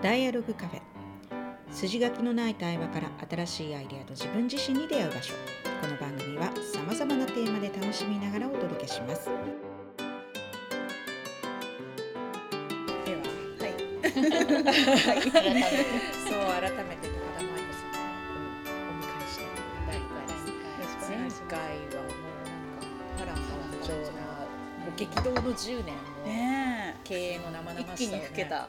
ダイアログカフェ。筋書きのない対話から新しいアイデアと自分自身に出会う場所。この番組はさまざまなテーマで楽しみながらお届けします。でははい。そう改めて高田舞子さんをお迎えして前回はもうなんか波乱万丈な激動の10年をね経営の生々しさを、ね、一気に老けた。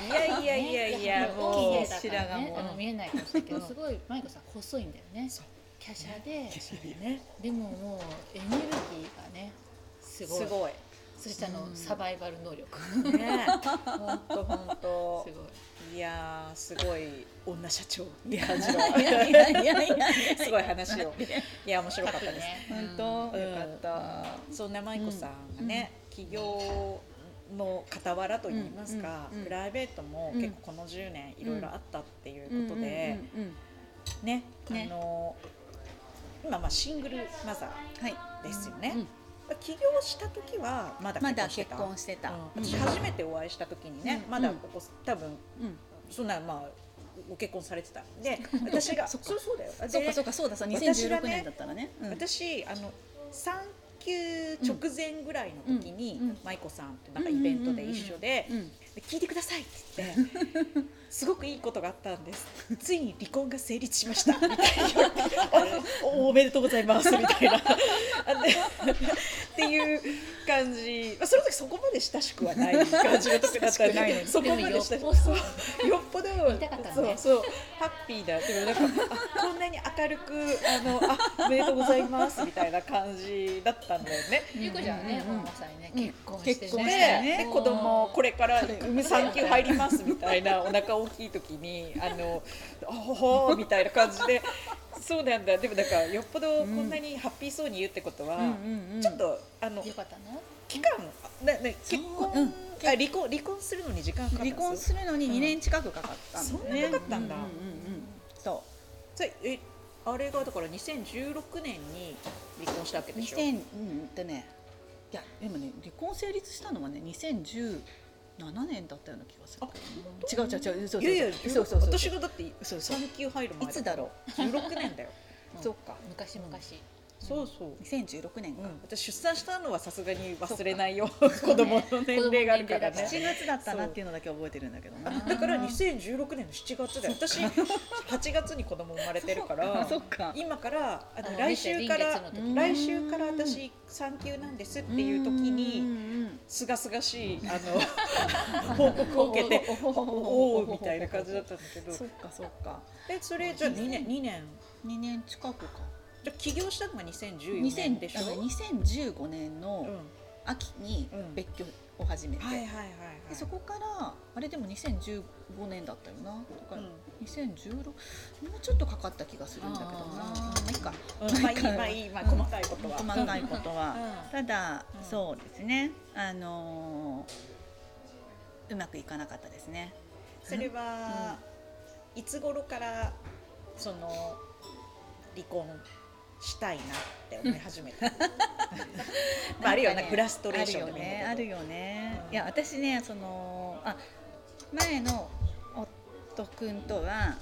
いやいやいやいやもうもう白白髪も。あの見えないかもしれないけどすごいマイコさん細いんだよね。華奢で。ね。でももうエネルギーがねすごい。すごい。そしてあの、うん。サバイバル能力。ね。本当本当すごい。いやーすごい女社長。って感じのいやいやいやいや。すごい話を。いや面白かったです、ね。本当、うん。よかった。そんな舞子さんがね、企業の傍らといいますか、うんうんうん、プライベートも結構この10年いろいろあったっていうことで、うんうんうんうん、ね、あの今まあシングルマザーですよね。はいうん。起業した時はまだ結婚してた、ま、してた、私初めてお会いした時にね、うん、まだここ多分、うん、そんなまあご結婚されてた。で私がそうそうだよ。そうかそうかそうだ2016年だったらね、私あの3級直前ぐらいの時に舞子さんとなんかイベントで一緒で聞いてください」って言って「すごくいいことがあったんです。ついに離婚が成立しました」みたいな。お「おめでとうございます」みたいな。っていう感じ、まあ、その時そこまで親しくはない感じの時だったんでそこまで親しくよっぽど。そうそうハッピーだ。でもなんかあこんなに明るくあのあおめでとうございますみたいな感じだったんだよね。ゆうこちゃんはね、うんまさにね、うん結婚してね。結婚でしてね。で子供これかられ産産休入りますみたいなお腹大きい時にあのあほほーみたいな感じでそうなんだ。でもだからよっぽどこんなにハッピーそうに言うってことは、うんうんうん。ちょっとあのよかったの期間なな結婚、う？ん。あ離婚離婚するのに時間かかった離婚するのに2年近くかかったんだよね。そんなかかったんだ。うううんうん。そそれえあれがだから2016年に離婚したわけう。でしょ？2000うんでね。いやでもね離婚成立したのはね2017年だったような気がする。違う違う違うそうそうそう。そうそうそう。私がだってそうそう産休入る前いつだろう16年だよ う。そうか。昔昔、そうそう。2016年か。うん、私出産したのはさすがに忘れないよ 子供の年齢があるからね。7月だったなっていうのだけ覚えてるんだけどな。だから2016年の7月だよ。私8月に子供生まれてるからそっか。今からあのあ来週から来週から私産休なんですっていう時ににすがすがしいあの 報告を受けておおみたいな感じだったんだけどそっかそっか。えそれじゃあ2年2年2年近くか。じゃあ起業したのが2014年でしょ、2000あの2015年のうん、秋にうん別居を始めて、そこからあれでも2015年だったよな。だからうん。2016もうちょっとかかった気がするんだけどな。あまあいいか。うん。まあいいまあいいまあ細かいことは、細かいことは。うん。ただ、うん。そうですね。あのーうまくいかなかったですね。それは、いつ頃からその離婚したいなって思い始めた。まああるよねフラストレーションでもいいんだけど。あるよねあるよね、うん。いや私ねそのあ前の夫君とは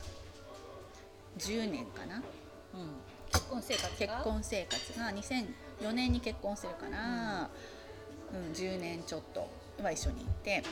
10年かな。うん。結婚生活が？結婚生活。が2004年に結婚するから、うん。10年ちょっとは一緒にいて。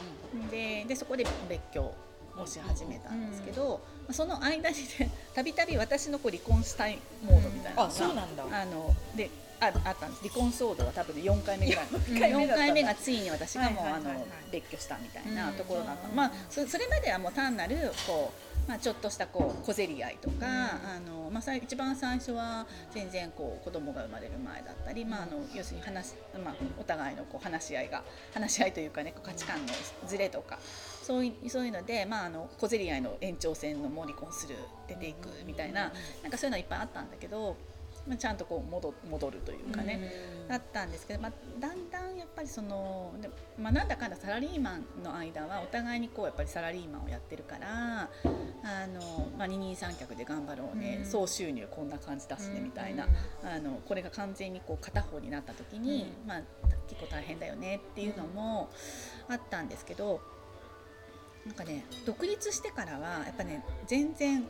ででそこで別居をし始めたんですけど、まあその間にね たびたび私のこう離婚したいモードみたいなのが、あそうなんだ。あのでああったんです。離婚騒動は多分4回目ぐらい。4回目だったんだ。4回目がついに私がもうあの別居したみたいなところだった、うんまあそそれまではもう単なるこう、まあ、ちょっとしたこう小競り合いとか、うん。あのまあ、さい一番最初は全然こう子供が生まれる前だったり、まあ、あの要するに話、まあ、お互いのこう話し合いが話し合いというかね価値観のズレとかそういうそういうので、まあ、あの小競り合いの延長線のもう離婚する出ていくみたいななんかそういうのいっぱいあったんだけど、まあ、ちゃんとこう戻戻るというかね、だったんですけど、まあ、だんだんやっぱりその、でまあ、なんだかんだサラリーマンの間はお互いにこうやっぱりサラリーマンをやってるからあの、まあ、二人三脚で頑張ろうね、うん。総収入こんな感じだしねみたいな、あのこれが完全にこう片方になった時に、まあ、結構大変だよねっていうのもあったんですけどなんかね独立してからはやっぱね全然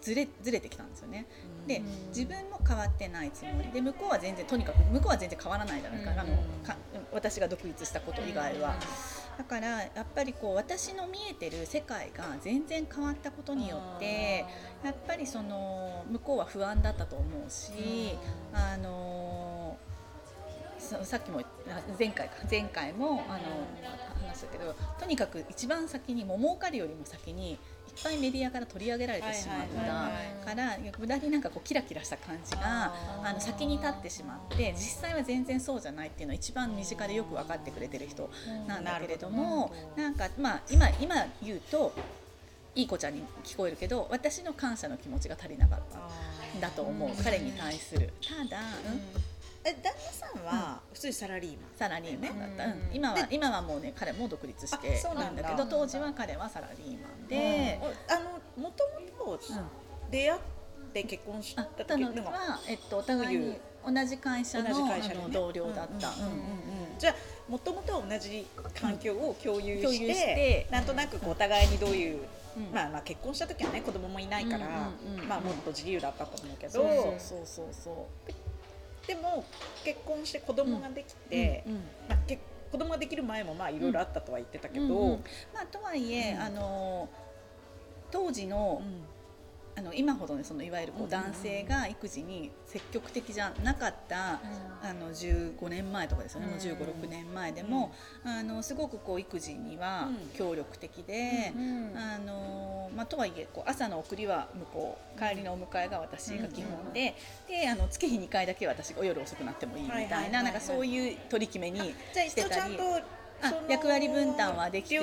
ずれずれてきたんですよね。でうん。自分も変わってないつもり。で向こうは全然とにかく向こうは全然変わらないじゃないか,、うん。あのか私が独立したこと以外は。だからやっぱりこう私の見えてる世界が全然変わったことによってやっぱりその向こうは不安だったと思うし、あのそさっきも前回か。前回もあの話したけどとにかく一番先にもう儲かるよりも先にいっぱいメディアから取り上げられてしまった。から無駄になんかこうキラキラした感じがあの先に立ってしまって実際は全然そうじゃないっていうのを一番身近でよく分かってくれてる人なんだけれどもなんかまあ今今言うといい子ちゃんに聞こえるけど私の感謝の気持ちが足りなかったんだと思う、うん彼に対する。ただ、え旦那さんは普通にサラリーマンサラリーマンだった、うん。うん。今はで今はもうね彼も独立してあそうなんだ。るんだけど当時は彼はサラリーマンで、おあのもともと出会って結婚しあたったのは、えっと、お互いに同じ会社の同じ会社でね。あの同僚だった。うんうんうんうん。じゃあもともと同じ環境を共有して,、共有して。なんとなくお互いにどういう、うん。まあ、まあ結婚した時はね子供もいないから、うんうんうん。まあ、もっと自由だったと思うけど、そうそうそうそうでも結婚して子供ができて、うんうんまあ、け子供ができる前もまあいろいろあったとは言ってたけど、うんうんまあ、とはいえ、うん。あの当時の,、あの今ほどねそのいわゆるこうんう男性が育児に積極的じゃなかった、あの15年前とかですよね、もう1 5 6年前でも、あのすごくこう育児にはうん。協力的で、あのまあ、とはいえこう朝の送りは向こう帰りのお迎えが私が基本で,、であの月日2回だけ私が夜遅くなってもいいみたいな,、はいはいはいはいなんかそういう取り決めにしてたり。一応ちゃんとあその役割分担はできて。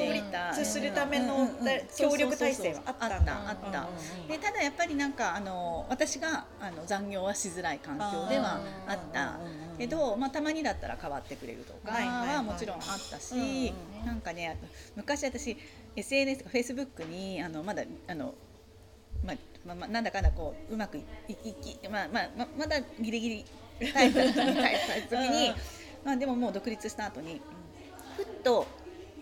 するための協力体制はあったんだ。あった。でただやっぱりなんかあの私があの残業はしづらい環境ではあった。けど、まあ、たまにだったら変わってくれるとかはもちろんあったし、なんかね昔私 SNS とか Facebook にあのまだあの、まあまあまあ、なんだかんだこううまくいき、まあまあままだギリギリタイプだったみたいな時に、まあ、でももう独立した後にふっと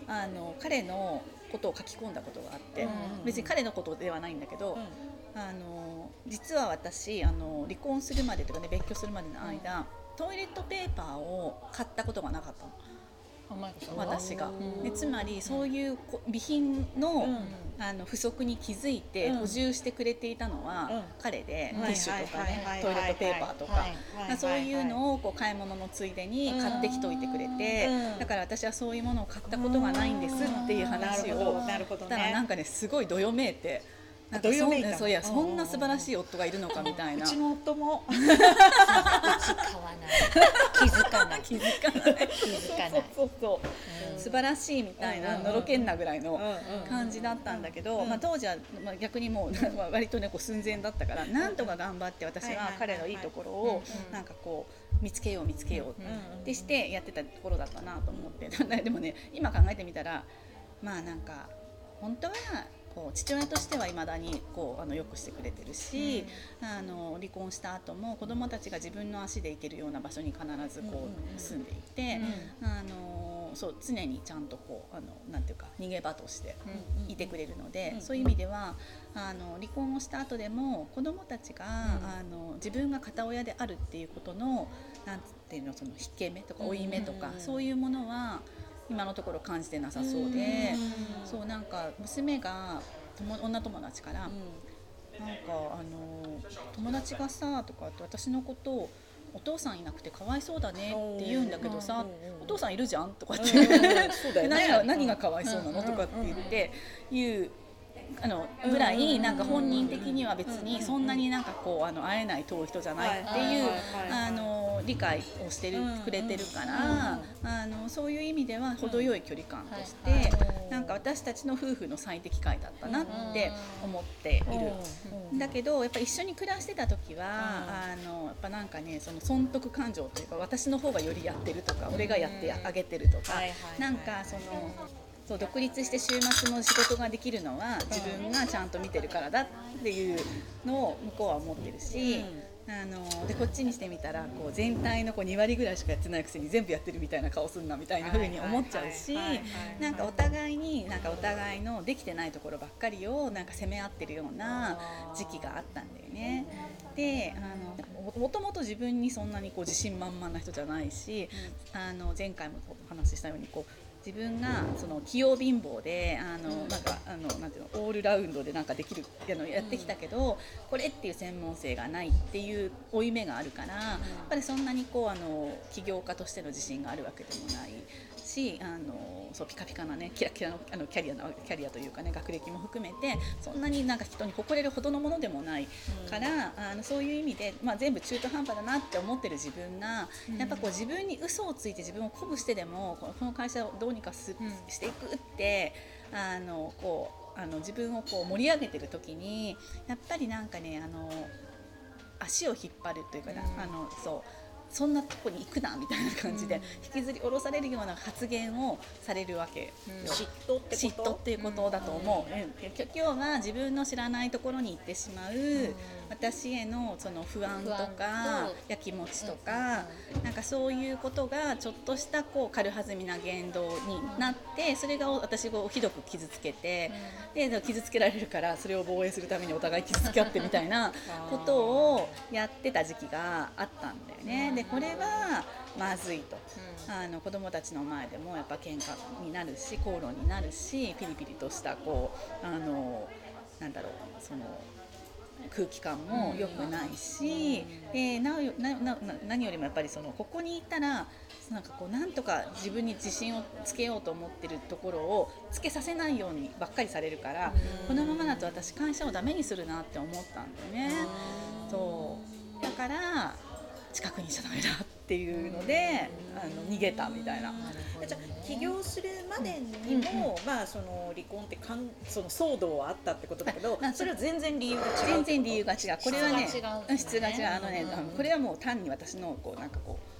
あの彼のことを書き込んだことがあって、うん別に彼のことではないんだけど、うん。あの実は私あの離婚するまでとかね別居するまでの間、トイレットペーパーを買ったことがなかったの私が。でつまりそういうこ備品の,、うん。あの不足に気づいてうん。補充してくれていたのはうん。彼で、うんティッシュとかねはいトイレットペーパーとか。そういうのをこう買い物のついでに買ってきといてくれて、うん。だから私はそういうものを買ったことがないんですっていう話をしたらなんかねすごいどよめいて。なんかどよめいた。そんそういやうんそんな素晴らしい夫がいるのかみたいうなちの夫も。うち買わない。気づかない。気づかない。気づかない。そうそうそうう。ん。素晴らしいみたいなのろけんなぐらいの感じだったんだけど、うん。まあ、当時は、まあ、逆にもうまあ 割とねこう寸前だったからなんとか頑張って私は彼のいいところをうんなんかこう見つけよう見つけよううんってしてやってたところだったなと思ってでもね今考えてみたらまあなんか本当はこう父親としてはいまだにこうあのよくしてくれてるし、あの離婚した後も子供たちが自分の足で行けるような場所に必ずこうんうんうん。う住んでいて、あのそう常にちゃんとこうあのなんていうか逃げ場としていてくれるので、うんそういう意味ではあの離婚をした後でも子どもたちが、ん。あの自分が片親であるっていうことのなんていうのその引け目とか負い目とか、うんそういうものは今のところ感じてなさそうで、そうなんか娘が友女友達から、なんかあの友達がさとかって私のことをお父さんいなくてかわいそうだねって言うんだけどさ、うんお父さんいるじゃん？とかって、うんそうだよね。何が何がかわいそうなの、うん。とかって言って言う。あのぐらいなんか本人的には別にそんなになんかこうあの会えない遠い人じゃないっていうあの理解をしてるくれてるからあのそういう意味では程よい距離感としてなんか私たちの夫婦の最適解だったなって思っている。だけどやっぱ一緒に暮らしてた時は、あのやっぱなんかねその損得感情というか私の方がよりやってるとか、俺がやってあげてるとか、なんかそのそう独立して週末の仕事ができるのは自分がちゃんと見てるからだっていうのを向こうは思ってるし。あのでこっちにしてみたらこう全体のこう2割ぐらいしかやってないくせに全部やってるみたいな顔すんなみたいな風に思っちゃうしなんかお互いにになんかお互いのできてないところばっかりをなんか責め合ってるような時期があったんだよね。であのもともと自分にそんなにこう自信満々な人じゃないし、あの前回もお話ししたようにこう自分がその器用貧乏であのなんかあのなんていうのオールラウンドでなんかできるあのやってきたけど、これっていう専門性がないっていう負い目があるから、やっぱりそんなにこうあの起業家としての自信があるわけでもないしあのそうピカピカなねキラキラのあのキャリアのキャリアというかね学歴も含めてそんなになんか人に誇れるほどのものでもないから、あのそういう意味で、まあ、全部中途半端だなって思ってる自分が、やっぱこう自分に嘘をついて自分を鼓舞してでもこのこの会社をどうにかす、うん。していくってあのこうあの自分をこう盛り上げてる時にやっぱりなんかねあの足を引っ張るというかな、うん。あのそうそんなとこに行くなみたいな感じで、うん。引きずり下ろされるような発言をされるわけよ。嫉妬って嫉妬っていうことだと思う、うん。今日は自分の知らないところに行ってしまう、私へのその不安とかと。やきもちとか、なんかそういうことがちょっとしたこう軽はずみな言動になってそれが私をひどく傷つけて、で傷つけられるからそれを防衛するためにお互い傷つけ合ってみたいなことをやってた時期があったんだよね。でこれはまずいと。あの子供たちの前でもやっぱ喧嘩になるし口論になるしピリピリとしたこうあのなんだろうその空気感も良くないし、でなおよななな何よりもやっぱりそのここにいたらなんかこうなんとか自分に自信をつけようと思ってるところをつけさせないようにばっかりされるから、このままだと私会社をダメにするなって思ったんだよね。そう。だから近くにいちゃダメだっていうので、あの逃げたみたいな。じゃあ起業するまでにも、まあその離婚ってかんその騒動はあったってことだけどあそれは全然理由が違う全然理由が違う。これはね質が違う。ねが違う。あのね、うんこれはもう単に私のこうなんかこう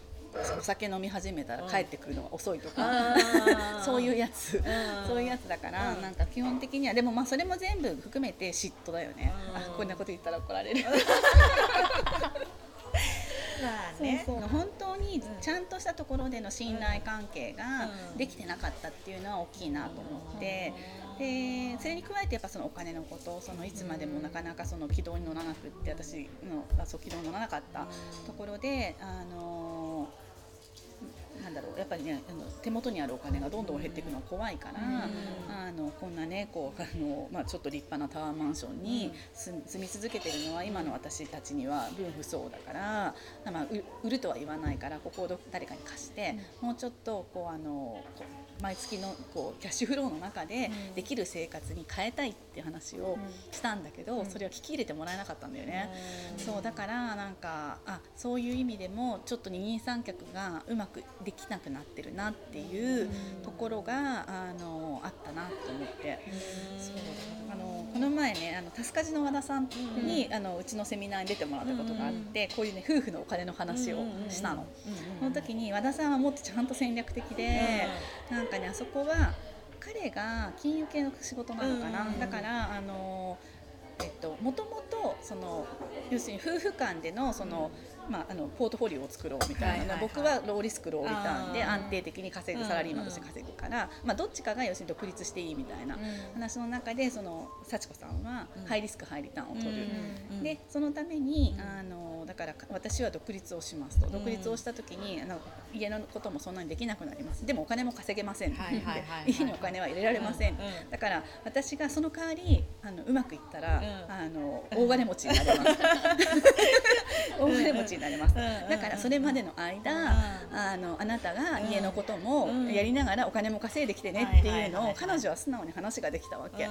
お酒飲み始めたら帰ってくるのが遅いとか、あー。そういうやつ、ん。そういうやつだから、うん。なんか基本的にはでもまあそれも全部含めて嫉妬だよね、うん。あこんなこと言ったら怒られる、まあねそう。そう本当にちゃんとしたところでの信頼関係がうん。できてなかったっていうのは大きいなと思って。でそれに加えてやっぱそのお金のことそのいつまでもなかなかその軌道に乗らなくって私のあそう軌道に乗らなかったところであのなんだろうやっぱりねあの手元にあるお金がどんどん減っていくのは怖いから、あのこんなねこうあの、まあ、ちょっと立派なタワーマンションに住住み続けてるのは今の私たちには分不相だから、まあ、う売るとは言わないからここをど誰かに貸して、もうちょっとこうあの毎月のこうキャッシュフローの中でできる生活に変えたいって話をしたんだけど、それは聞き入れてもらえなかったんだよね。そうだからなんかあそういう意味でもちょっと二人三脚がうまくできなくなってるなっていうところがあのあったなと思って。そう。あのこの前ねあのタスカジの和田さんに、あのうちのセミナーに出てもらったことがあって、こういうね夫婦のお金の話をしたの。その時に和田さんはもっとちゃんと戦略的で、なんかねあそこは彼が金融系の仕事なのかな、うんだからあのえっともともとその要するに夫婦間でのその、まあ、あのポートフォリオを作ろうみたいな、はいはいはい。僕はローリスクローリターンで安定的に稼ぐサラリーマンとして稼ぐから、まあ、どっちかが要するに独立していいみたいな話の中でその幸子さんはハイリスクハイリターンを取る。でそのために、あの私は独立をしますと。独立をした時にあの家のこともそんなにできなくなります。でもお金も稼げません、はい 家にお金は入れられません、うんうん。だから私がその代わりあのうまくいったら、うん。あの大金持ちになれます 大金持ちになれます、だからそれまでの間、あのあなたが家のこともうん。やりながらお金も稼いできてねっていうのを彼女は素直に話ができたわけ。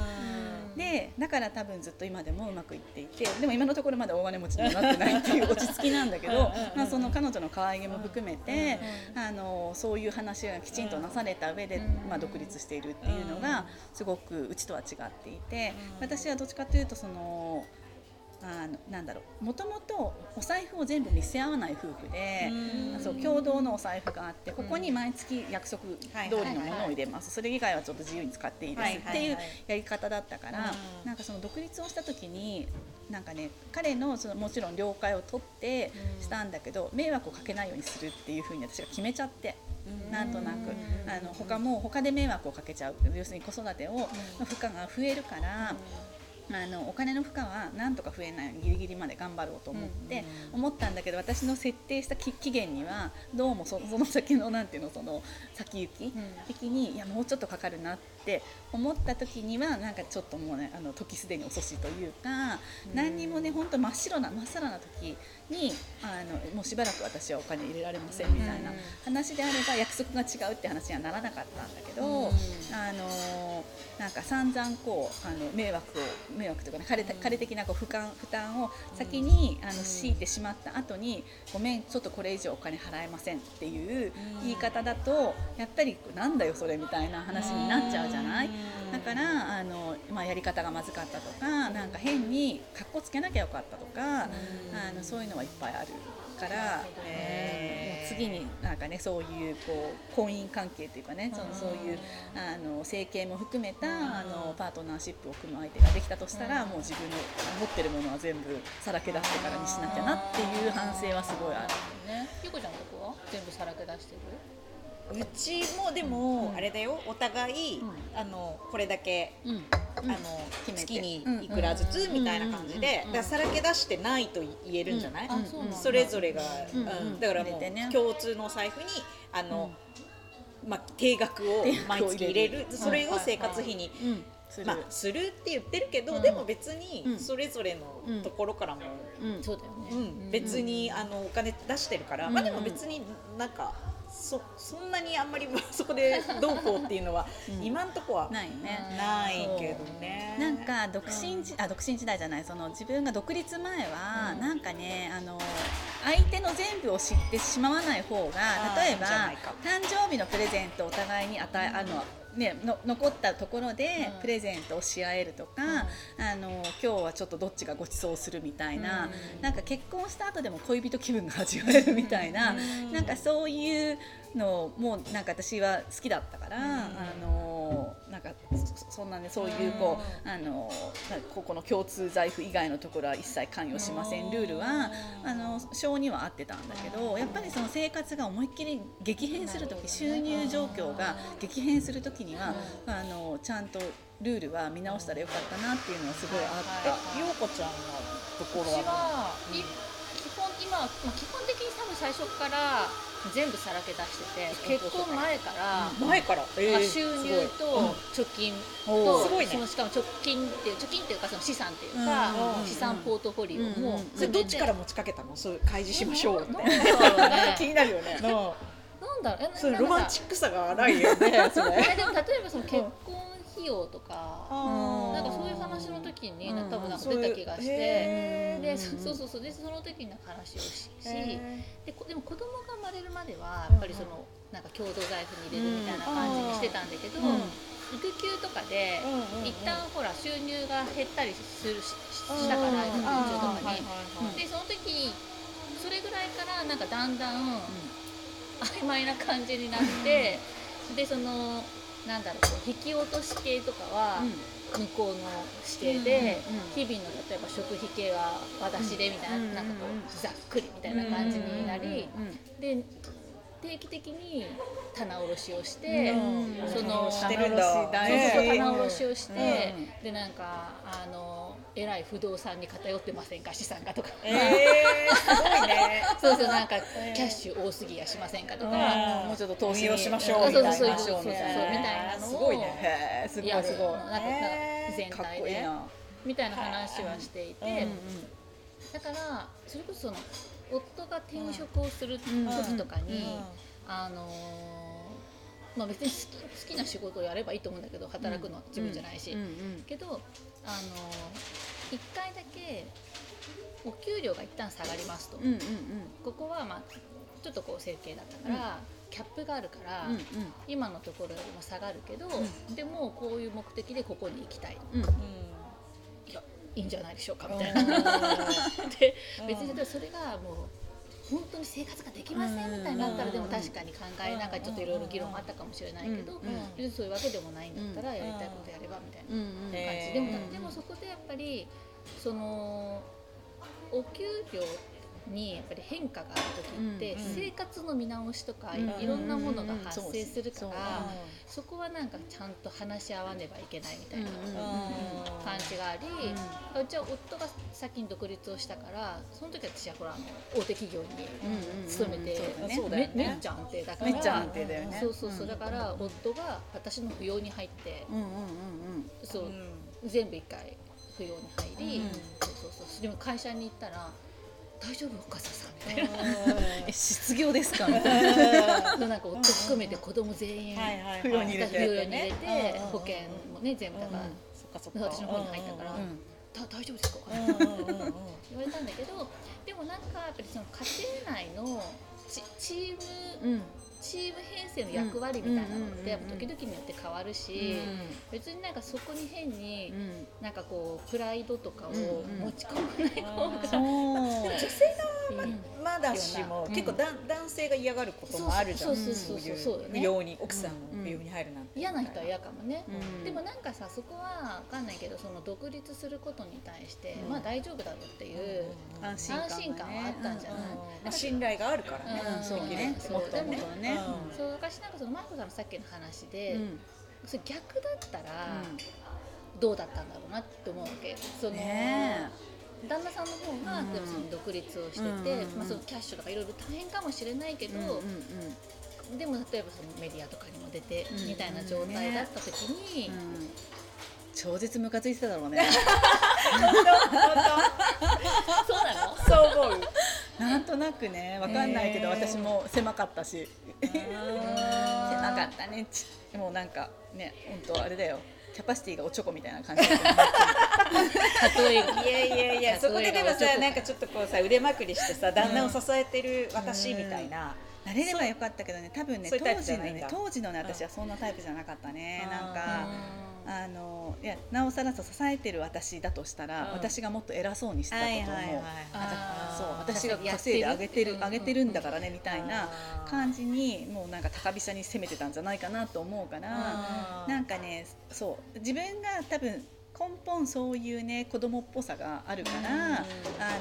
でだから多分ずっと今でもうまくいっていてでも今のところまだ大金持ちにはなってないっていう 落ち着きなんだけどまあその彼女の可愛げも含めてあのそういう話がきちんとなされた上で、まあ、独立しているっていうのがすごくうちとは違っていて私はどっちかというとその。あのなんだろう。もともとお財布を全部見せ合わない夫婦で、そう共同のお財布があってここに毎月約束通りのものを入れます。それ以外はちょっと自由に使っていいですっていうやり方だったから、うんなんかその独立をした時になんかね彼のそのもちろん了解を取ってしたんだけど迷惑をかけないようにするっていうふうに私が決めちゃって。なんとなく。あの他も他で迷惑をかけちゃう。要するに子育てをの負荷が増えるから。あのお金の負荷はなんとか増えないギリギリまで頑張ろうと思って、思ったんだけど私の設定した期期限にはどうもそ その先のなんていうのその先行き的にいやもうちょっとかかるなって思った時にはなんかちょっともうねあの時すでに遅しというか、何にもね本当真っ白な真っさらな時にあのもうしばらく私はお金入れられませんみたいな話であれば約束が違うって話にはならなかったんだけど、あのなんか散々こうあの迷惑を迷惑というかね彼彼的なこう負担負担を先にあの強いてしまった後にごめんちょっとこれ以上お金払えませんっていう言い方だとやっぱりなんだよそれみたいな話になっちゃうじゃない？だからあの、まあ、やり方がまずかったとかなんか変にかっこつけなきゃよかったとかあのそういうのはいっぱいあるから、へーもう次になんかねそういうこう婚姻関係っていうかねそのそういうあの整形も含めたあのパートナーシップを組む相手ができたとしたらもう自分の持ってるものは全部さらけ出してからにしなきゃなっていう反省はすごいある。ね。ゆこちゃんのとこは？全部さらけ出してる？うちもでも、あれだよ。お互い、あのこれだけ、うん。あの月にいくらずつみたいな感じで、だからさらけ出してないと言えるんじゃない、あそれぞれが、うん。うん。だからもう共通のお財布にあの、まあ、定額を毎月入れる。それを生活費に、うん。する。まあ、するって言ってるけど、うん。でも別にうん。それぞれのところからも、うん。そうだよね。うん。別にあのお金出してるから、うん。まあでも別になんかそそんなにあんまり そこでどうこうっていうのは、うん。今んとこはないね。ないけどね。なんか独身時、あ独身時代じゃない。その自分が独立前は、うん。なんかねあの相手の全部を知ってしまわない方が例えば誕生日のプレゼントをお互いに与え、あのね、の残ったところでうん。プレゼントをし合えるとか、あの今日はちょっとどっちがご馳走するみたいな、うん。なんか結婚した後でも恋人気分が味わえるみたいな、うん。なんかそういうのもなんか私は好きだったから、あのなんかそそんなねそういうこう、あのここの共通財布以外のところは一切関与しません。ルールはあの性には合ってたんだけどやっぱりその生活が思いっきり激変する時収入状況が激変する時にはあのちゃんとルールは見直したらよかったなっていうのはすごいあって。え、ようこちゃんのところ私ははい基本今、まあ、基本的に多分最初から全部さらけ出してて結婚前から、前から、えまあ、ー収入と貯金おと、ごいね。そのしかも貯金っていう貯金っていうかその資産っていうか、うん資産ポートフォリオも、それどっちから持ちかけたの？そう開示しましょうって。なんだろうね。気になるよね。なんだろう？えそれロマンチックさが荒いよね。えでも例えばその結婚費用とか、ういう話の時に、うん多分なんか出た気がして、でそそうそうそう。でその時に話をしでこでも子供が生まれるまではやっぱりその、なんか共同財布に入れるみたいな感じにしてたんだけど、うん育休とかで、一旦ほら収入が減ったりするししたからうん育休中とかに、でその時それぐらいからなんかだんだん曖昧な感じになってでそのなんだろう引き落とし系とかは向こうの指定で、うん日々の例えば食費系は私でみたいな,、うんなんかこうざっくりみたいな感じになり、で定期的に棚卸しをして、うん。その棚卸しをして、うでなんかあの偉い不動産に偏ってませんか？資産がとか、えー、すごいね。そうそうなんかキャッシュ多すぎやしませんかとか、うん。もうちょっと投資運用しましょう。そうそうみたいな。そうそうそうそうみたいなのを。すごいね。すごい。いやすごい。なんかなんかへー全かっ体でこいいな。みたいな話はしていて、うんだからそれこそその夫が転職をする時とかに、あのーまあ別に好き好きな仕事をやればいいと思うんだけど働くのは自分じゃないし、うん。うん。けどあのー一回だけお給料が一旦下がりますと、うんうんうん。ここはまあちょっとこう整形だったから、キャップがあるから、うん今のところよりも下がるけど、うでもこういう目的でここに行きたいうんうん。いやいいんじゃないでしょうかみたいな。で別にそれがもう本当に生活ができませんみたいになったらでも確かに考えなんかちょっといろいろ議論あったかもしれないけどうん。別にそういうわけでもないん。だったらやりたいことやればみたいな感じでもでもそこでやっぱりそのお給料にやっぱり変化がある時って、生活の見直しとか、うんいろんなものが発生するから、そこはなんかちゃんと話し合わねばいけないみたいなうん感じがあり、うちは夫が先に独立をしたからその時私はほら大手企業に勤めて、めめっちゃ安定だからめっちゃ安定だよね。そうそうそう、うん。だから夫が私の扶養に入って、うんうんうんそう、うん全部一回扶養に入り、うん。そうそうそう。でも会社に行ったら「大丈夫お母さん」みたいえ失業ですかみたいなな なんか夫含めて子供全員扶養に入れて。保険もね全部だから、うん。私の方に入ったから。うんだ大丈夫ですか?」言われたんだけどでもなんかやっぱりその家庭内のチチームうんチーム編成の役割みたいなのってやっぱ時々によって変わるし、うん。別になんかそこに変にうん。なんかこうプライドとかを持ち込まない方が女性いいまだしもうん。結構だ男性が嫌がることもあるじゃん。そうそういそうそう不要に奥さんの不要に入るなんて嫌な人は嫌かもね、うんでもなんかさそこは分かんないけどその独立することに対して、うんまあ大丈夫だろうっていう、安心感がね安心感はあったんじゃない信頼があるからねうんそうねそうもっともっとねうん。そう私なんかそのマイコさんのさっきの話で、うん。それ逆だったらどうだったんだろうなって思うわけ。その、ね旦那さんの方が、うん。例えばその独立をしてて、うんうんうん。まあ、そのキャッシュとかいろいろ大変かもしれないけど、うんうんうん。でも例えばそのメディアとかにも出てうんみたいな状態だった時に、うん。超絶ムカついてただろうね。そうなの？そう思うなんとなくねわかんないけどへー。私も狭かったし。狭かったね。もなんかね本当あれだよ。キャパシティがおちょこみたいな感じ。例えが。いやいやいやそこででもさなんかちょっとこうさ腕まくりしてさ旦那を支えてる私みたいな。なれればよかったけどね多分ね当時のね当時のね私はそんなタイプじゃなかったね。なんあかあのいやなおさらさ支えてる私だとしたら、うん。私がもっと偉そうにしてたことを思う、あーそう私が稼いであげてるうんあげてるんだからねみたいな感じにもうなんか高飛車に攻めてたんじゃないかなと思うからなんかねそう自分が多分根本そういうね子供っぽさがあるから、あ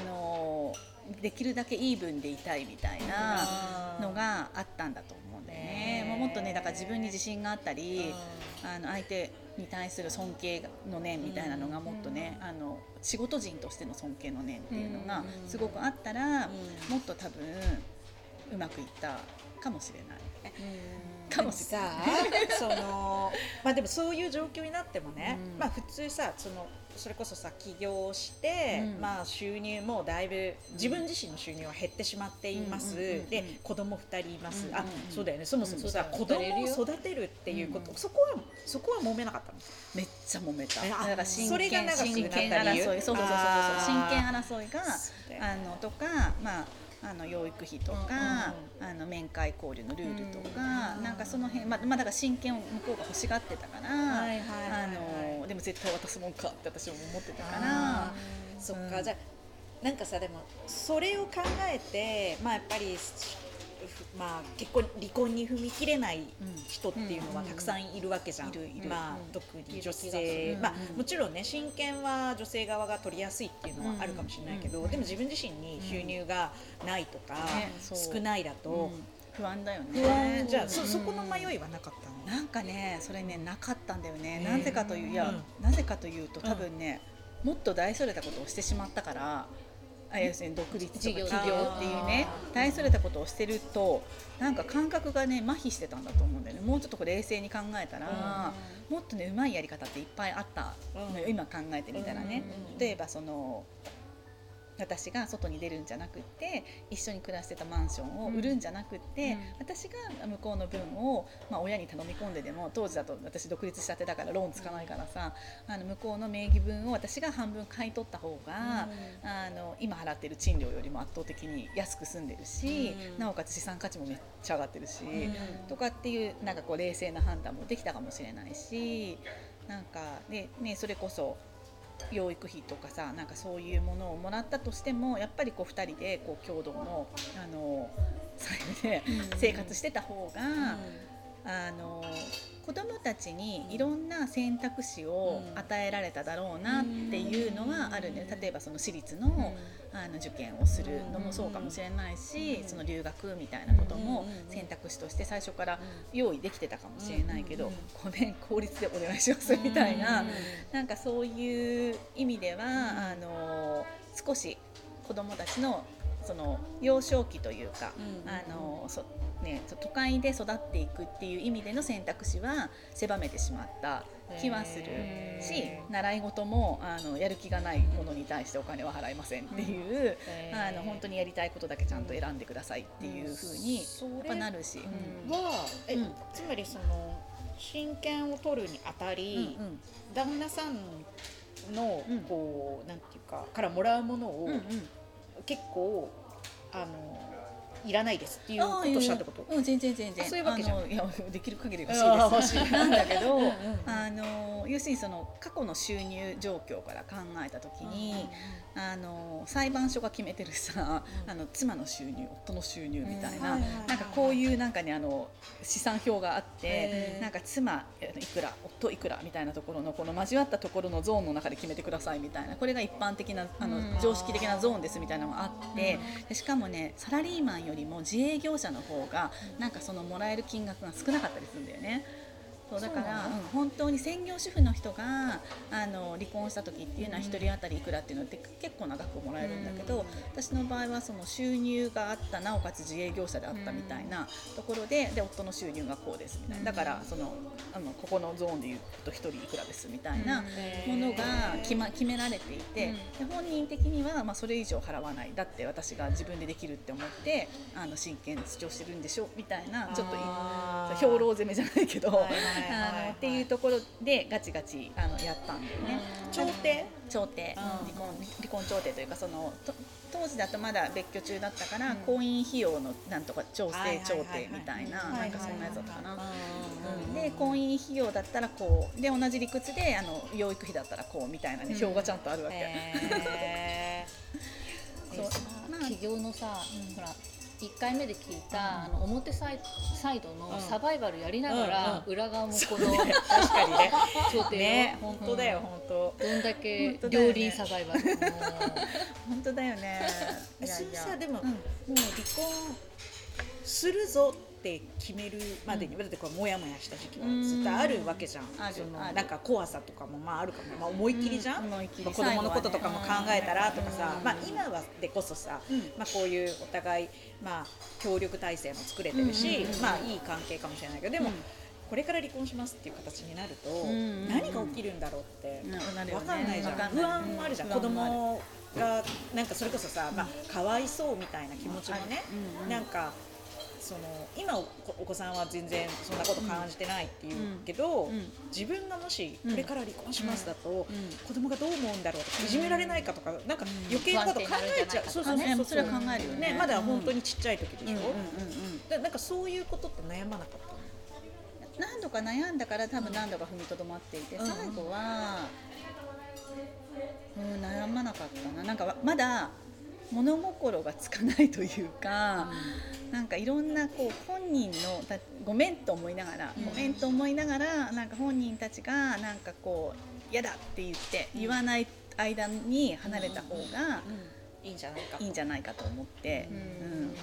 のできるだけイーブンでいたいみたいなのがあったんだと思うんだよね。うんもっとねだから自分に自信があったり、あの相手に対する尊敬の念みたいなのがもっとね、あの仕事人としての尊敬の念っていうのがうん。すごくあったら、うん。もっと多分うまくいったかもしれない。かもさその まあでもそういう状況になってもね、うん。まあ普通さそのそれこそさ起業して、うん。まあ収入もだいぶ自分自身の収入は減ってしまっています、で子供2人います、あそうだよね。そもそもさ、うん子供を育てるっていうこと、そこはそこは揉めなかったの？めっちゃ揉めた。だから真剣。争い、そうそうそうそうそう。真剣争いがあのとかまあ。あの養育費とか、あの面会交流のルールとか、うんなんかその辺、まあ、まあだから真剣を向こうが欲しがってたから、でも絶対渡すもんかって私も思ってたからそっか、うん。じゃあなんかさでもそれを考えてまあやっぱりふまあ結婚離婚に踏み切れない人っていうのはたくさんいるわけじゃん、まあうん特に女性、るまあうんもちろんね親権は女性側が取りやすいっていうのはあるかもしれないけど、うんでも自分自身に収入がないとか、少ないだと。うん。不安だよね。じゃあそうん。そこの迷いはなかったの、なんかねそれねなかったんだよね、なぜかといういや、なぜかというと多分ね、もっと大それたことをしてしまったからあ要するに独立とか起業っていうね。大それたことをしてるとなんか感覚がね麻痺してたんだと思うんだよね。もうちょっとこう冷静に考えたら、もっとねうまいやり方っていっぱいあったのよ、うん。今考えてみたらね、うん。例えばその私が外に出るんじゃなくって一緒に暮らしてたマンションを売るんじゃなくって、うん。私が向こうの分を、まあ、親に頼み込んででも当時だと私独立したてだからローンつかないからさ、あの向こうの名義分を私が半分買い取った方が、あの今払ってる賃料よりも圧倒的に安く済んでるし、うん。なおかつ資産価値もめっちゃ上がってるし、うん。とかっていうなんかこう冷静な判断もできたかもしれないしなんかで、ね、それこそ養育費とかさなんかそういうものをもらったとしてもやっぱりこう2人でこう共同のあの財布で生活してた方が、あの子どもたちにいろんな選択肢を与えられただろうなっていうのはあるん。で例えばその私立のあの受験をするのもそうかもしれないしその留学みたいなことも選択肢として最初から用意できてたかもしれないけどごめん公立でお願いしますみたいななんかそういう意味ではあの少し子どもたちのその幼少期というか、あのそね、都会で育っていくっていう意味での選択肢は狭めてしまった気はするし習い事もあのやる気がないものに対してお金は払いませんっていう、あの本当にやりたいことだけちゃんと選んでくださいっていうふうになるし。はえ、つまりその親権を取るにあたり、うんうん、旦那さんのこう、なんていうかからもらうものを、結構あのいらないですっていうことしたってこと。うん全然全然。そういうわけじゃんい。やできる限り欲しいですなんだけどあの要するにその過去の収入状況から考えた時に、あの裁判所が決めてるさ、あの妻の収入夫の収入みたいな、なんかこういうなんかねあの資産表があって、なんか妻いくら夫いくらみたいなところのこの交わったところのゾーンの中で決めてくださいみたいなこれが一般的なあの常識的なゾーンですみたいなのがあって、しかもねサラリーマンよりも自営業者の方がなんかそのもらえる金額が少なかったりするんだよね。そうだから、うん、本当に専業主婦の人があの離婚した時っていうのは1人当たりいくらっていうのって結構な額もらえるんだけど、私の場合はその収入があったなおかつ自営業者であったみたいなところでで夫の収入がこうですみたいな。だからそのあのここのゾーンでいうと1人いくらですみたいなものが決,、ま、決められていて、で本人的にはまあそれ以上払わない。だって私が自分でできるって思ってあの親権主張してるんでしょみたいなちょっと兵糧攻めじゃないけど。はいっていうところでガチガチあのやったんだよね。調停？調停、離婚離婚調停というかその当時だとまだ別居中だったから、婚姻費用のなんとか調整調停みたいななんかそんなやつだったかな。で婚姻費用だったらこうで同じ理屈であの養育費だったらこうみたいなね表がちゃんとあるわけ。そう。まあ、企業のさ、ほら1回目で聞いた、あの表サイサイドのサバイバルやりながら、裏側もこの、確かにね。調停ね本当だよ、本当。どんだけ両輪サバイバル 本当だよね。それさでも、もう離婚するぞって決めるまでに、うん、だってこれモヤモヤした時期はずっとあるわけじゃん、そのなんか怖さとかもまああるかも、まあ、思い切りじゃん、うん、まあ、子供のこととかも考えたらとかさ、まあ、今はでこそさ、まあ、こういうお互い、まあ、協力体制も作れてるし、まあいい関係かもしれないけどでも、これから離婚しますっていう形になると、何が起きるんだろうって分かんないじゃん、不安もあるじゃん、子供がなんかそれこそさ、まあ、かわいそうみたいな気持ちもね、なんかその今お子さんは全然そんなこと感じてないっていうけど、自分がもしこれから離婚しますだと、子供がどう思うんだろうとかいじめられないかとかなんか余計なこと考えちゃう、そうそうそうそれは考えるよね。まだ本当にちっちゃい時でしょ、うなんかそういうことって悩まなかった何度か悩んだから多分何度か踏みとどまっていて、最後は、うん、悩まなかったな。なんかまだ物心がつかないというか、うん、なんかいろんなこう本人のごめんと思いながら、うん、ごめんと思いながらなんか本人たちがなんかこう嫌だって言って言わない間に離れた方がいいんじゃないかいいんじゃないかと思って、うん。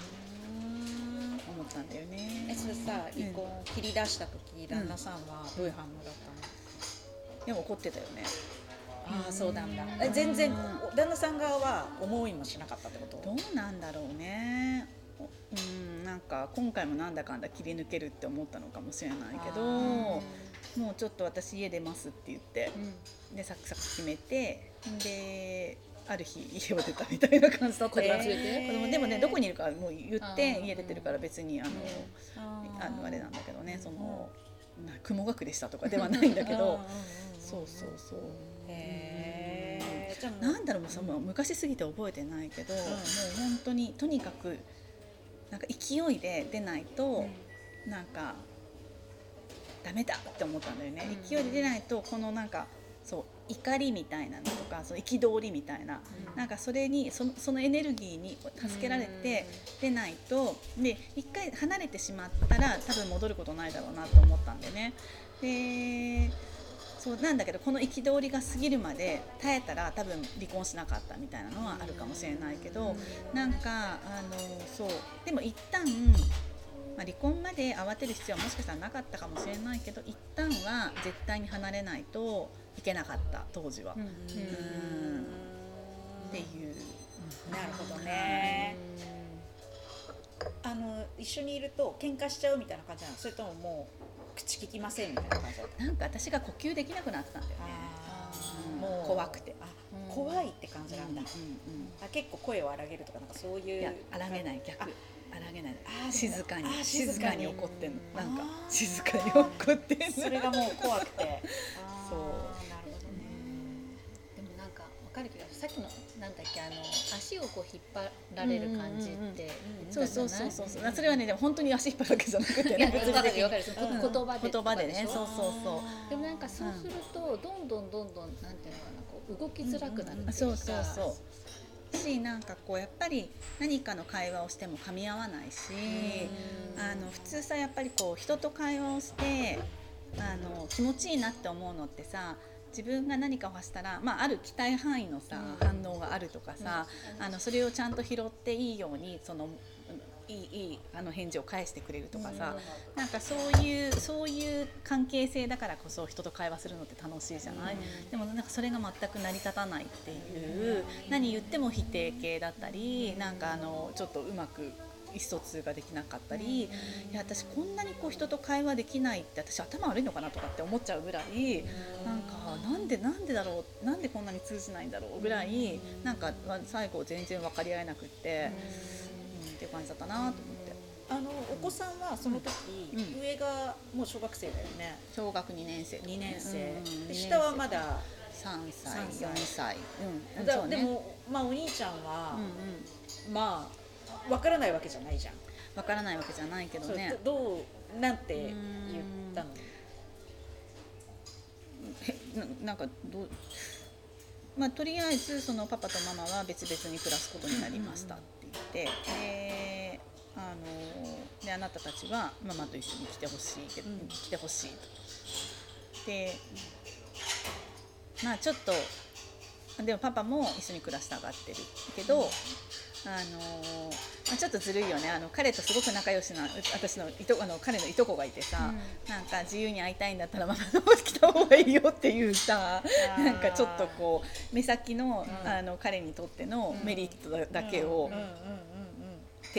思ったんだよね。えそれさ離婚切り出した時旦那さんはどういう反応だったの？でも怒ってたよね。ああそうなんだ。え全然旦那さん側は思いもしなかったってこと？どうなんだろうね。うんなんか今回もなんだかんだ切り抜けるって思ったのかもしれないけどもうちょっと私家出ますって言って、うん、でサクサク決めてである日家を出たみたいな感じだったから、えー、でもねどこにいるかもう言って家出てるから別にあのあのあれなんだけどねその雲隠れしたとかではないんだけど。そうそうそう。へえ。なんだろうその昔すぎて覚えてないけど、もう本当にとにかくなんか勢いで出ないと、なんかダメだって思ったんだよね。勢いで出ないとこのなんかそう怒りみたいなのとかその憤りみたいな、なんかそれにそのそのエネルギーに助けられて出ないとで一回離れてしまったら多分戻ることないだろうなと思ったんでね。でそうなんだけどこの憤りが過ぎるまで耐えたら多分離婚しなかったみたいなのはあるかもしれないけどなんかあのそう。でも一旦まあ、離婚まで慌てる必要はもしかしたらなかったかもしれないけど一旦は絶対に離れないといけなかった当時は。うんっていう。なるほどね。あの一緒にいると喧嘩しちゃうみたいな感じなの？それとももう口聞きませんみたいな感じだった。なんか私が呼吸できなくなってたんだよね。もう怖くて。あ怖いって感じなんだ、うんうん、あ結構声を荒げるとかなんかそういういや荒げない。逆。荒げない。静かに。静かに。怒ってんの。なんか静かに怒ってんの。それがもう怖くて。そうなんだっけあの足をこう引っ張られる感じってそうそうそうそうそう。それはねでも本当に足引っ張るわけじゃなくてね。分かる分かる言葉で言葉でね。そうそうそうでもなんかそうするとどんどんどんどんなんていうのかなこう動きづらくなるっていうかそうそうそう。しなんかこうやっぱり何かの会話をしても噛み合わないしあの普通さやっぱりこう人と会話をしてあの気持ちいいなって思うのってさ自分が何かを発したら、まあ、ある期待範囲のさ、反応があるとかさ、あのそれをちゃんと拾っていいようにそのいいいいあの返事を返してくれるとかさ、うん、なんかそういうそういう関係性だからこそ人と会話するのって楽しいじゃない、うん、でもなんかそれが全く成り立たないっていう、うん、何言っても否定形だったりなんかあのちょっとうまく意思疎通ができなかったり、いや私こんなにこう人と会話できないって私頭悪いのかなとかって思っちゃうぐらい、なんかなんでなんでだろうなんでこんなに通じないんだろうぐらい、なんか最後全然分かり合えなくって。っていう感じだったなと思って。あのお子さんはその時、うん、上がもう小学生だよね。小学2年生、2年生。うん、下はまだ3歳、4歳。うん、だ、ね、でもまあお兄ちゃんは、うんうん、まあわからないわけじゃないじゃん。わからないわけじゃないけどね。どうなんて言ったの？ななんかどう？まあ、とりあえずそのパパとママは別々に暮らすことになりましたって言って、であのであなたたちはママと一緒に来てほしいけど、うん、来てほしいと。でまあちょっとでもパパも一緒に暮らしたがってるけど、あのまあ、ちょっとずるいよね。あの彼とすごく仲良しな私のいとあの彼のいとこがいてさ、うん、なんか自由に会いたいんだったらママの来た方がいいよっていうさなんかちょっとこう目先の,、あの彼にとってのメリットだけを。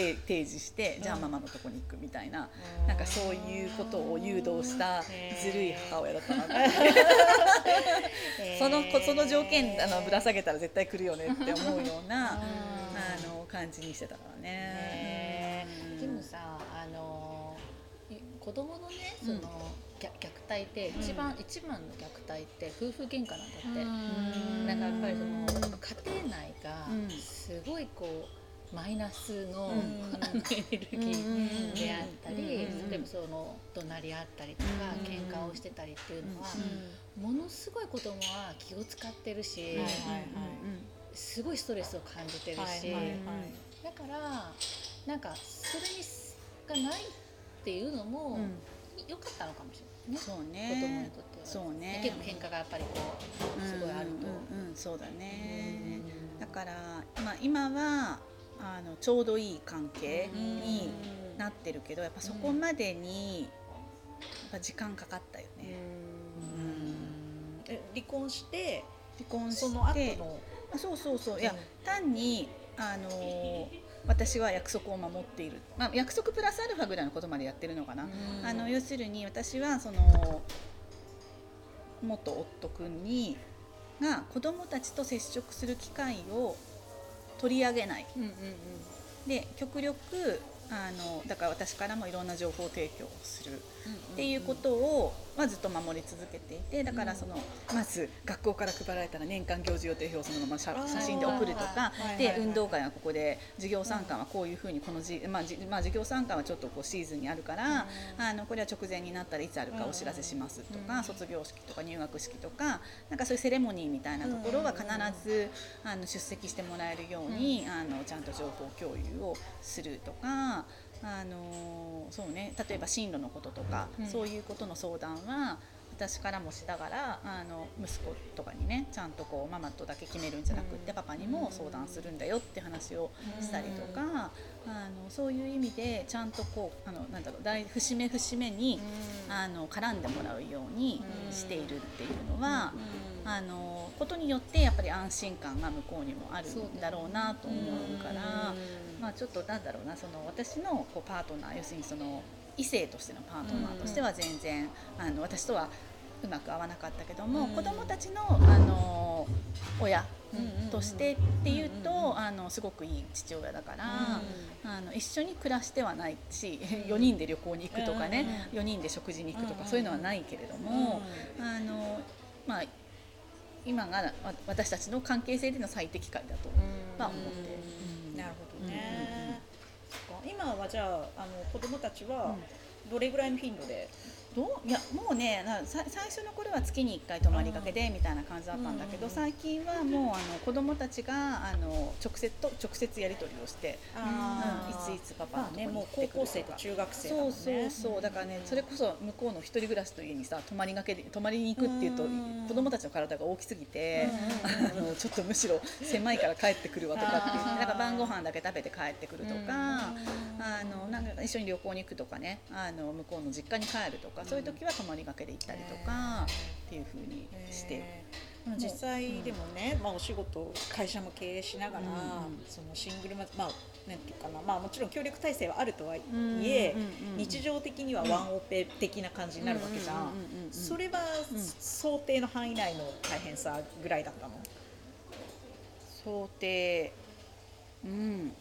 提示してじゃあママのとこに行くみたいな、なんかそういうことを誘導したずるい母親だったなって、そのその条件あのぶら下げたら絶対来るよねって思うような。あの感じにしてたからね。でもさあの子供のねその、虐待って一番、うん、一番の虐待って夫婦喧嘩なんだって。なんかやっぱりその家庭内がすごいこうマイナスの,、エネルギーであったり、例えばその怒鳴り合ったりとか、喧嘩をしてたりっていうのは、ものすごい子供は気を使ってるし、すごいストレスを感じてるし、だからなんかそれがないっていうのも良、かったのかもしれないね。そうね。子供にとっては。そうね。結構喧嘩がやっぱりこうすごいあると、うんうんうん、そうだね、だから、まあ、今はあのちょうどいい関係になってるけどやっぱそこまでにやっぱ時間かかったよね。うん、離婚して離婚してその後の？あそうそうそう。いや、単にあのー、私は約束を守っている、まあ、約束プラスアルファぐらいのことまでやってるのかな、あの要するに私はその元夫君にが子供たちと接触する機会を取り上げない、うんうんうん、で極力あのだから私からもいろんな情報提供をするっていうことをはずっと守り続けていてだからその、まず学校から配られたら年間行事予定表をそのまま写写真で送るとかで運動会はここで授業参観はこういうふうにこのじ、まあじまあ、授業参観はちょっとこうシーズンにあるから、あのこれは直前になったらいつあるかお知らせしますとか、卒業式とか入学式とかなんかそういうセレモニーみたいなところは必ずあの出席してもらえるように、あのちゃんと情報共有をするとか。あのそうね、例えば進路のこととか、うん。そういうことの相談は私からもしながらあの息子とかにねちゃんとこうママとだけ決めるんじゃなくって、パパにも相談するんだよって話をしたりとか、あのそういう意味でちゃんとこうあのなんだろう大節目節目に、あの絡んでもらうようにしているっていうのは、あのことによってやっぱり安心感が向こうにもあるんだろうなと思うから、まあ、ちょっとなんだろうなその私のこうパートナー要するにその異性としてのパートナーとしては全然、あの私とはうまく合わなかったけども、うん子どもたちのあの親うんとしてっていうと、あのすごくいい父親だから。あの一緒に暮らしてはないし4人で旅行に行くとかね、4人で食事に行くとか、うんそういうのはないけれども、あのまあ、今がわ私たちの関係性での最適解だとは思って、うんなるほどね、そっか。今はじゃああの子供たちはどれぐらいの頻度で、どう？いやもうねなさ最初の頃は月に1回泊まりがけでみたいな感じだったんだけど、うん最近はもうあの子供たちがあの直接と直接やり取りをして、あうんいついつパパのまあねともう高校生と中学生だもんそうねそうそう。だからねそれこそ向こうの一人暮らしという家にさ泊まりがけで泊まりに行くっていうとうん子供たちの体が大きすぎてうんあのちょっとむしろ狭いから帰ってくるわとかっていう。なんか晩ご飯だけ食べて帰ってくるとうんかあのなんか一緒に旅行に行くとかねあの向こうの実家に帰るとかそういう時は泊まりがけで行ったりとかっていうふうにして。実際でもね、まあ、お仕事会社も経営しながら、うんそのシングルマまあなんていうかな、まあ、もちろん協力体制はあるとはいえ、日常的にはワンオペ的な感じになるわけじゃん,、それは、うん想定の範囲内の大変さぐらいだったの想定うん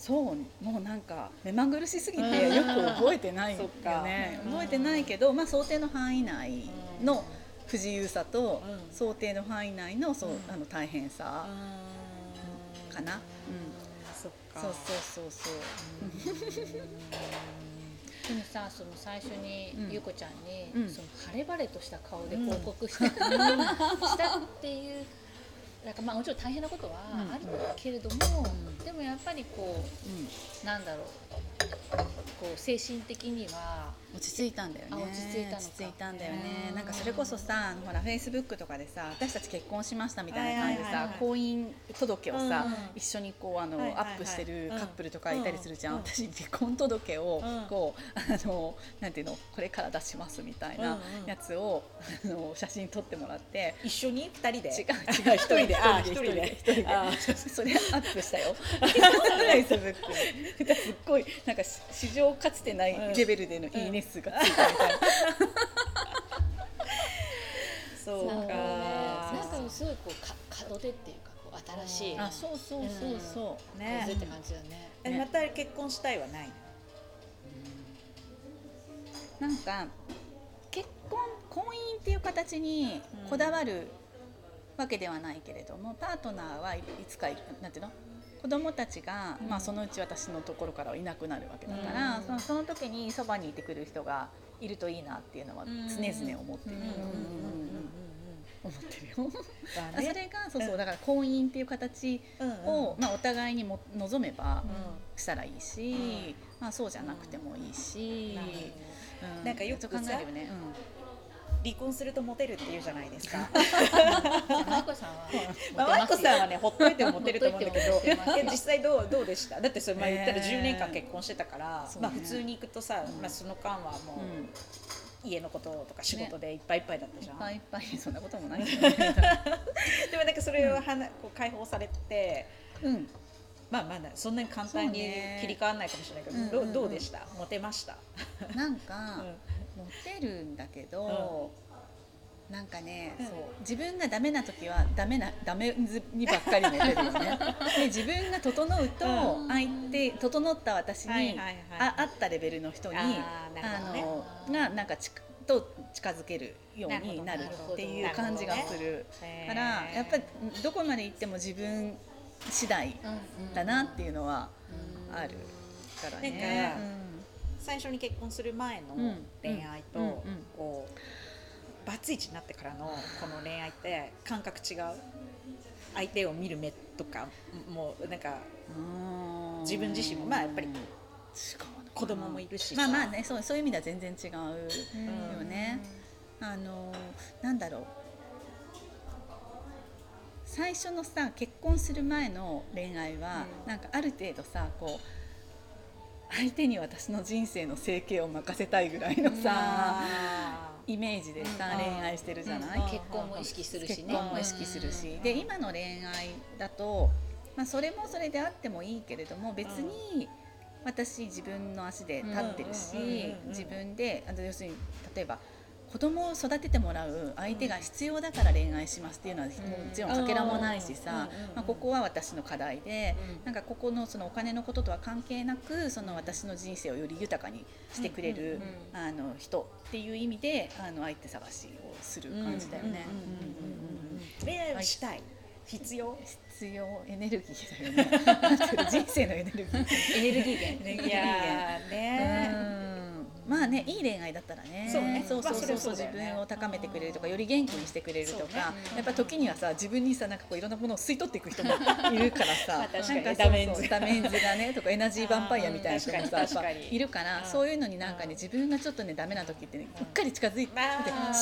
そうもうなんか目まぐるしすぎてうんよく覚えてないよね。うん。覚えてないけど、まあ、想定の範囲内の不自由さと、うん想定の範囲内のそう、うん。あの大変さ、かな。そっか。そうそうそうそう。でもさその最初にうん。ゆうこちゃんに、うん。その晴れ晴れとした顔で報告して、したっていうなんかまあもちろん大変なことはあるけれども、うん。でもやっぱりこうん。うなんだろう。こう精神的には落ち着いたんだよね。あ落ち着いた落ち着いたんだよね。うん。なんかそれこそさほらフェイスブックとかでさ私たち結婚しましたみたいな感じでさ婚姻届をさ、うん一緒にこうあの、はいはいはい。アップしてるカップルとかいたりするじゃん、うん。私離婚届をうん。こう、あのなんていうのこれから出しますみたいなうんうんやつを、あの写真撮ってもらって。一緒に？二人で？違う 違う一人で。あ一人で一人で。それアップしたよ。フェイスブックにすっごいなんかし史上かつてないレベルでのいいね数がついたみたいな、そうか。なんかねなんかすごいこうか門出っていうかこう新しいあそうそうそうそう、ね。風って感じだね。えまた結婚したいはないなんか結婚婚姻っていう形にこだわるわけではないけれども、パートナーはいいつかなんていうの？子供たちが、まあ、そのうち私のところからはいなくなるわけだから、うん。そのその時にそばにいてくる人がいるといいなっていうのは常々思ってる、思ってるよ。それがそうそううんだから婚姻っていう形うんを、まあ、お互いにも望めばうしたらいいし、まあ、そうじゃなくてもいいし、なん。なんかよく考えるよね。離婚するとモテるって言うじゃないですか。マイコさんはまあ、マイコさんはね、ほっといてもモテると思うんだけど実際どうどうでした？だってそれまあ言ったらえー10年間結婚してたから、まあ普通に行くとさ、うんまあその間はもう家のこととか仕事でいっぱいいっぱいだったじゃん。いっぱいいっぱいそんなこともない。でもなんかそれをはなこう解放されて、うん、まあまだそんなに簡単に切り替わらないかもしれないけど、うどうどうでした？モテました？なんか、うんモテるんだけど、なんかね、うん。そう自分がダメな時はダメなダメにばっかりモテるよね。で自分が整うとうん。相手整った私に、はいはいはい。あ合ったレベルの人にあね。あのがなんかちと近づけるようになるっていう感じがする。からやっぱりどこまで行っても自分次第だなっていうのはあるからね。最初に結婚する前のうん。恋愛と、うん。うん。こうバツイチになってからのこの恋愛って感覚違う？相手を見る目とかもうなんかうん自分自身もまあやっぱり子供もいるしまあさまあねそうそういう意味では全然違うよね。あのなんだろう。最初のさ結婚する前の恋愛は、なんかある程度さこう相手に私の人生の生計を任せたいぐらいのさ、あイメージでさ、うん。恋愛してるじゃない、うん。結婚も意識するし結ね婚も意識するし、うん。で今の恋愛だと、まあ、それもそれであってもいいけれども別に私自分の足で立ってるし、自分であの要するに例えば子供を育ててもらう相手が必要だから恋愛しますっていうのはもちろんかけらもないしさ、まあ、ここは私の課題で、なんかここのそのお金のこととは関係なくその私の人生をより豊かにしてくれる、うんあの人っていう意味であの相手探しをする感じだよね。恋愛をしたい。必要？必要エネルギーだよね。人生のエネルギー。エネルギー源。エネルギーいやーね。うんまあねいい恋愛だったらね。そうね。そうそうまあそうはそう自分を高めてくれるとかより元気にしてくれるとか、ね。やっぱ時にはさ自分にさなんかこういろんなものを吸い取っていく人もいるからさ。なんかダメンズダメンズがねとかエナジーヴァンパイアみたいな人もうんさやっぱいるから。うんそういうのになんかね自分がちょっとねダメな時ってねうっかり近づいて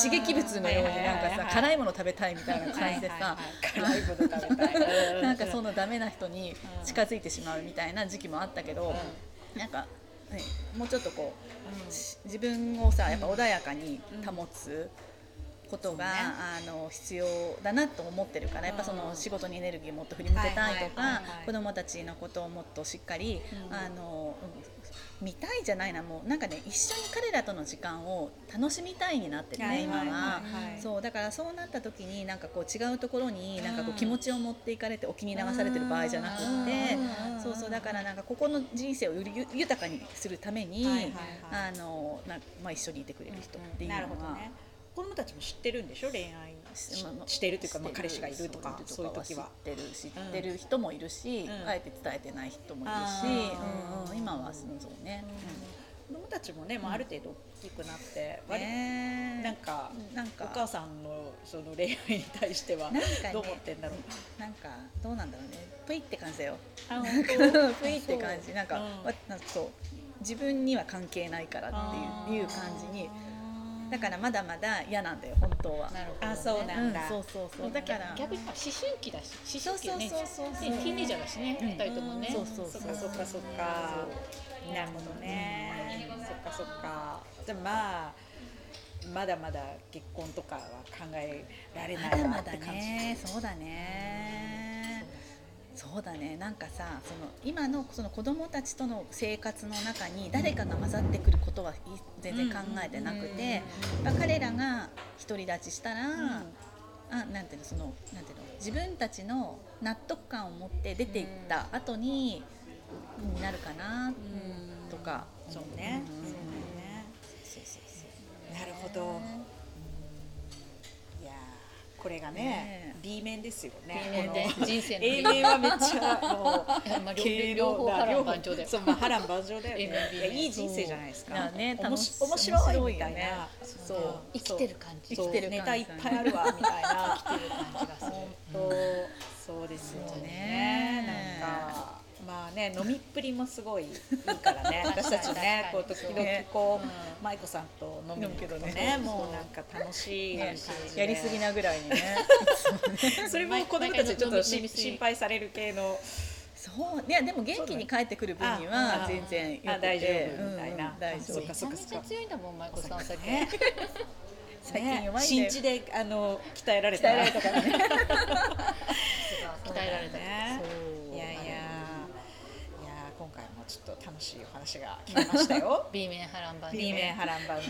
刺激物のようになんかさ辛いもの食べたいみたいな感じでさはいはいはい辛いもの食べたい。なんかそのダメな人に近づいてしまうみたいな時期もあったけど、なんか、ね、もうちょっとこう、し自分をさやっぱ穏やかに保つことが、あの必要だなと思ってるからやっぱその仕事にエネルギーをもっと振り向けたいとはいはいはいかはい。子どもたちのことをもっとしっかり、うんあのうん見たいじゃないな。もうなんかね一緒に彼らとの時間を楽しみたいになってるね、今は。はいはい。は。いそうだからそうなった時になんかこう違うところになんかこう気持ちを持っていかれてお気に流されてる場合じゃなくってうんそうそうだからなんかここの人生をよりゆ豊かにするために、はいはいはい。あのなまあ、一緒にいてくれる人っていうのなは、子供たちも知ってるんでしょ？恋愛してる。というか、まあ、彼氏がいるとかそういう時は。知ってる知ってる人もいるし、うん。あえて伝えてない人もいるし、うんうん、今はそうそうね。子供たちもね、まあ、ある程度大きくなって、うん割ねなんかなんか。お母さんのその恋愛に対してはなんかねどう思ってんだろう。なんかどうなんだろうね。ぷいって感じだよ。ぷいって感じ。なんか,、うん。そう。自分には関係ないからっていういう感じにだからまだまだ嫌なんだよ本当は。なるほどね。あそうなんだ、うん、そうそうそう。だから。逆に思春期だし思春期よねそうそうそうそう。ねティーンエイジャーだしねうん。二人ともね。そうそうそっかそっかそっか。なるほどね、そっかそっか。でもまあまだまだ結婚とかは考えられないわまだまだって感じ、ね。そうだねそうだね。なんかさその今のその子供たちとの生活の中に誰かが混ざってくることはい全然考えてなくて、まあ彼らが独り立ちしたら、あなんていうのそのなんていうの自分たちの納得感を持って出ていった後に、になるかなとか、そうね、うん。そうね。そうそうそう。なるほど、これがねね B 面ですよね。B 面人生の。A 面はめっちゃも まあう両経営の両方波乱万丈だよ。そうまあ波乱万丈だよね。いいい人生じゃないですか。ね面白いみたいな。そう。生きてる感じ。生きてる感じ。ネタいっぱいあるわみたいな。生きてる感じがする。本当。そうですよねね飲みっぷりもすごいいいからね。私たちねこう時々こう舞子さんと飲みに行くと飲むけどね。ねもうなんか楽しい感ね。じで。やりすぎなぐらいにね。それも子供たちちょっとし心配される系の。そう。いやでも元気に帰ってくる分には全然よくて。あ大丈夫みたいな。うんうん大丈夫めちゃめちゃ強いんだもん舞子さん最近。ね。最近弱いんだよ。新地であの鍛えられた鍛えられたからね。鍛えられた。ねちょっと楽しいお話が聞けましたよ。B 面波乱番長。B 面波乱万丈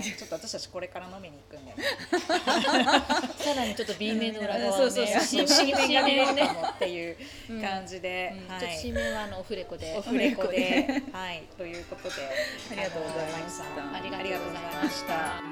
ちょっと私たちこれから飲みに行くんで、さらにちょっと B 面の裏側ね、うん、面が見れるかもっていう感じで、うん。はい、ち面はあのオフレコで。オフレコで。はい。ということで。ありがとうございました。ありがとうございました。